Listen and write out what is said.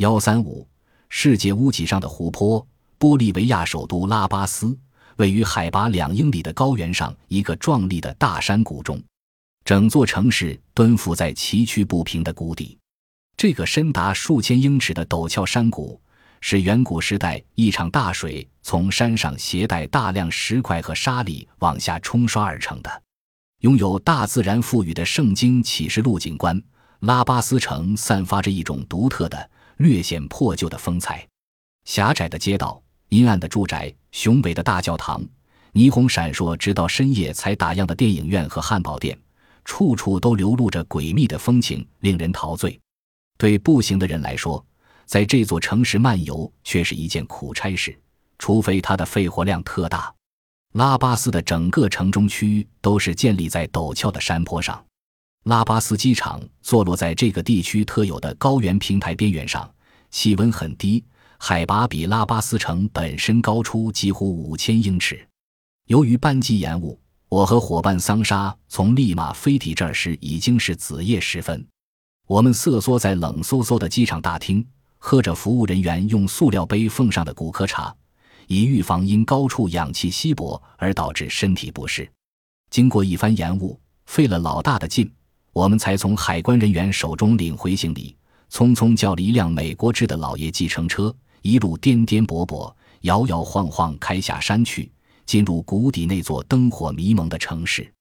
幺三五，世界屋脊上的湖泊，玻利维亚首都拉巴斯位于海拔两英里的高原上一个壮丽的大山谷中，整座城市蹲伏在崎岖不平的谷底。这个深达数千英尺的陡峭山谷，是远古时代一场大水从山上携带大量石块和沙砾往下冲刷而成的。拥有大自然赋予的圣经启示录景观，拉巴斯城散发着一种独特的、略显破旧的风采。狭窄的街道、阴暗的住宅、雄伟的大教堂、霓虹闪烁直到深夜才打烊的电影院和汉堡店，处处都流露着诡秘的风情，令人陶醉。对步行的人来说，在这座城市漫游却是一件苦差事，除非他的肺活量特大。拉巴斯的整个城中区都是建立在陡峭的山坡上。拉巴斯机场坐落在这个地区特有的高原平台边缘上，气温很低，海拔比拉巴斯城本身高出几乎五千英尺。由于班机延误，我和伙伴桑沙从利马飞抵这儿时已经是子夜时分。我们瑟缩在冷飕飕的机场大厅，喝着服务人员用塑料杯奉上的骨科茶。以预防因高处氧气稀薄而导致身体不适。经过一番延误，费了老大的劲，我们才从海关人员手中领回行李，匆匆叫了一辆美国制的老爷计程车，一路颠颠簸簸、摇摇晃晃开下山去，进入谷底那座灯火迷蒙的城市。